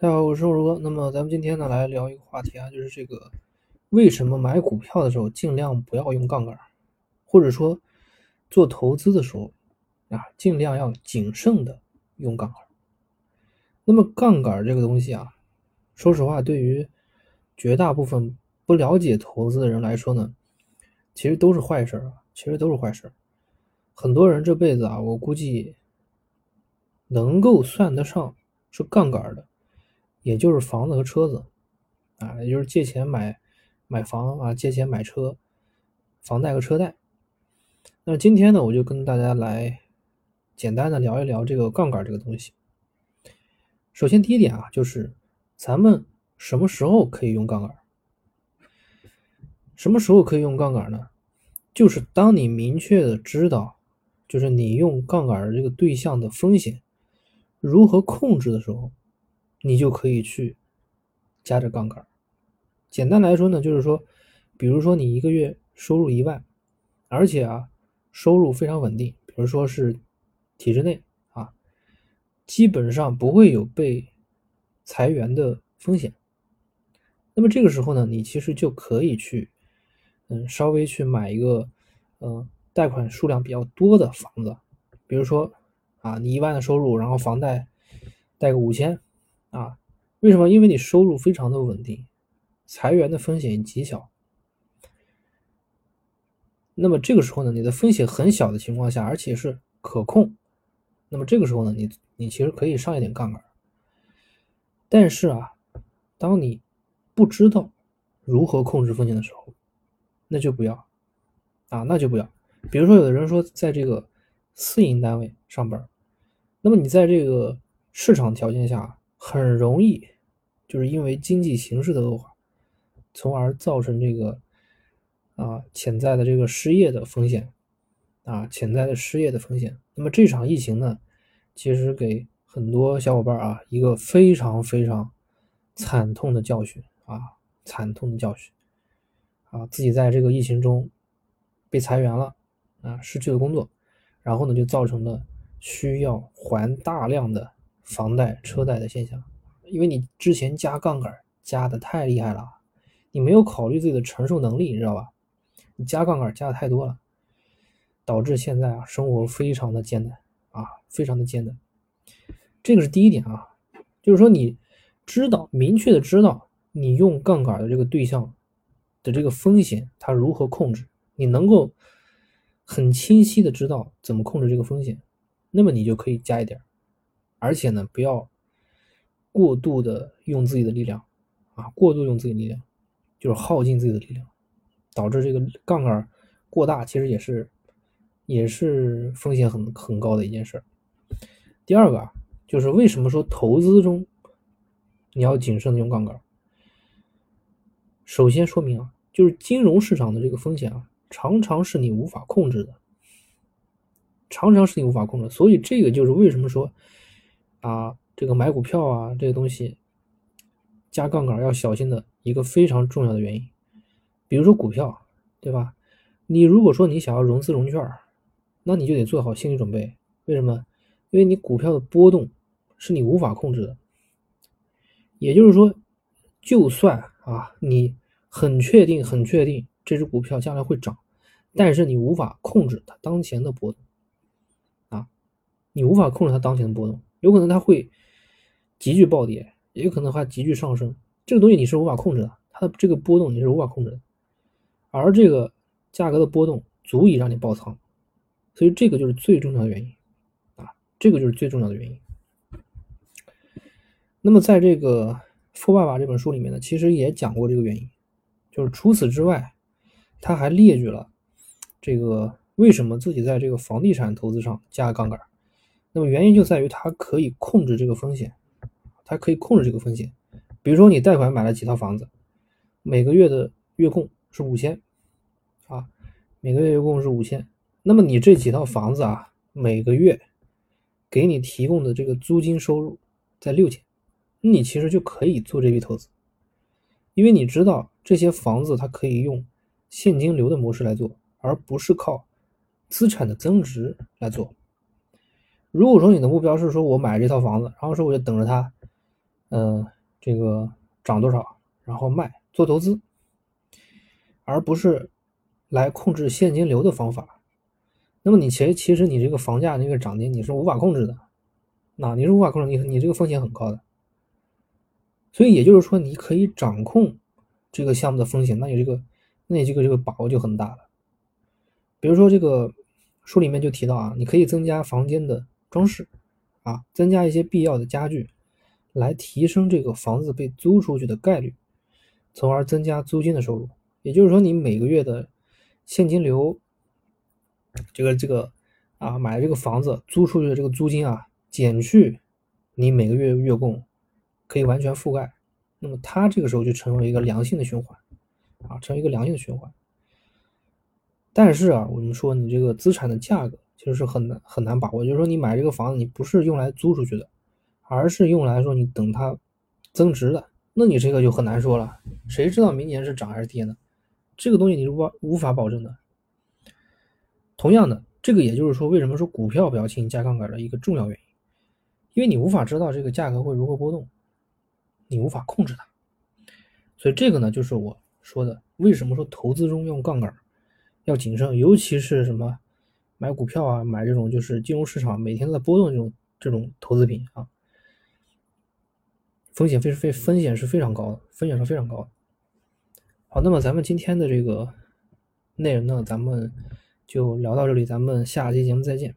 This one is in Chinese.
大家好，我是肉哥。那么咱们今天呢来聊一个话题啊，就是这个为什么买股票的时候尽量不要用杠杆，或者说做投资的时候啊尽量要谨慎的用杠杆。那么杠杆这个东西啊，说实话，对于绝大部分不了解投资的人来说呢，其实都是坏事啊，其实都是坏事。很多人这辈子啊，我估计能够算得上是杠杆的。也就是房子和车子，啊，也就是借钱买买房啊，借钱买车，房贷和车贷。那今天呢，我就跟大家来简单的聊一聊这个杠杆这个东西。首先第一点啊，就是咱们什么时候可以用杠杆？什么时候可以用杠杆呢？就是当你明确的知道，就是你用杠杆这个对象的风险如何控制的时候。你就可以去加这杠杆。简单来说呢，就是说，比如说你一个月收入一万，而且啊收入非常稳定，比如说是体制内啊，基本上不会有被裁员的风险。那么这个时候呢，你其实就可以去，嗯，稍微去买一个，嗯，贷款数量比较多的房子，比如说啊，你一万的收入，然后房贷贷个五千。啊，为什么？因为你收入非常的稳定，裁员的风险极小。那么这个时候呢，你的风险很小的情况下，而且是可控，那么这个时候呢，你你其实可以上一点杠杆。但是啊，当你不知道如何控制风险的时候，那就不要啊，那就不要。比如说，有的人说在这个私营单位上班，那么你在这个市场条件下。很容易，就是因为经济形势的恶化，从而造成这个啊潜在的这个失业的风险啊潜在的失业的风险。那么这场疫情呢，其实给很多小伙伴啊一个非常非常惨痛的教训啊惨痛的教训啊自己在这个疫情中被裁员了啊失去了工作，然后呢就造成了需要还大量的。房贷、车贷的现象，因为你之前加杠杆加的太厉害了，你没有考虑自己的承受能力，你知道吧？你加杠杆加的太多了，导致现在啊生活非常的艰难啊，非常的艰难。这个是第一点啊，就是说你知道明确的知道你用杠杆的这个对象的这个风险它如何控制，你能够很清晰的知道怎么控制这个风险，那么你就可以加一点。而且呢，不要过度的用自己的力量啊，过度用自己的力量，就是耗尽自己的力量，导致这个杠杆过大，其实也是也是风险很很高的一件事。第二个啊，就是为什么说投资中你要谨慎的用杠杆？首先说明啊，就是金融市场的这个风险啊，常常是你无法控制的，常常是你无法控制，所以这个就是为什么说。啊，这个买股票啊，这个东西加杠杆要小心的一个非常重要的原因。比如说股票，对吧？你如果说你想要融资融券，那你就得做好心理准备。为什么？因为你股票的波动是你无法控制的。也就是说，就算啊，你很确定、很确定这只股票将来会涨，但是你无法控制它当前的波动啊，你无法控制它当前的波动。有可能它会急剧暴跌，也有可能它急剧上升。这个东西你是无法控制的，它的这个波动你是无法控制的。而这个价格的波动足以让你爆仓，所以这个就是最重要的原因啊，这个就是最重要的原因。那么在这个《富爸爸》这本书里面呢，其实也讲过这个原因，就是除此之外，他还列举了这个为什么自己在这个房地产投资上加杠杆。那么原因就在于它可以控制这个风险，它可以控制这个风险。比如说你贷款买了几套房子，每个月的月供是五千，啊，每个月月供是五千。那么你这几套房子啊，每个月给你提供的这个租金收入在六千，那你其实就可以做这笔投资，因为你知道这些房子它可以用现金流的模式来做，而不是靠资产的增值来做。如果说你的目标是说我买这套房子，然后说我就等着它，呃，这个涨多少，然后卖做投资，而不是来控制现金流的方法。那么你其实其实你这个房价那个涨跌你是无法控制的，那你是无法控制，你你这个风险很高的。所以也就是说，你可以掌控这个项目的风险，那你这个那你这个这个把握就很大了。比如说这个书里面就提到啊，你可以增加房间的装饰啊，增加一些必要的家具。来提升这个房子被租出去的概率，从而增加租金的收入。也就是说，你每个月的现金流，这个这个啊，买这个房子租出去的这个租金啊，减去你每个月月供，可以完全覆盖。那么它这个时候就成为一个良性的循环啊，成为一个良性的循环。但是啊，我们说你这个资产的价格其实是很难很难把握。就是说，你买这个房子，你不是用来租出去的。而是用来说你等它增值的，那你这个就很难说了。谁知道明年是涨还是跌呢？这个东西你是无无法保证的。同样的，这个也就是说，为什么说股票不要轻易加杠杆的一个重要原因，因为你无法知道这个价格会如何波动，你无法控制它。所以这个呢，就是我说的，为什么说投资中用杠杆要谨慎，尤其是什么买股票啊，买这种就是金融市场每天都在波动这种这种投资品啊。风险非非风险是非常高的，风险是非常高的。好，那么咱们今天的这个内容呢，咱们就聊到这里，咱们下期节目再见。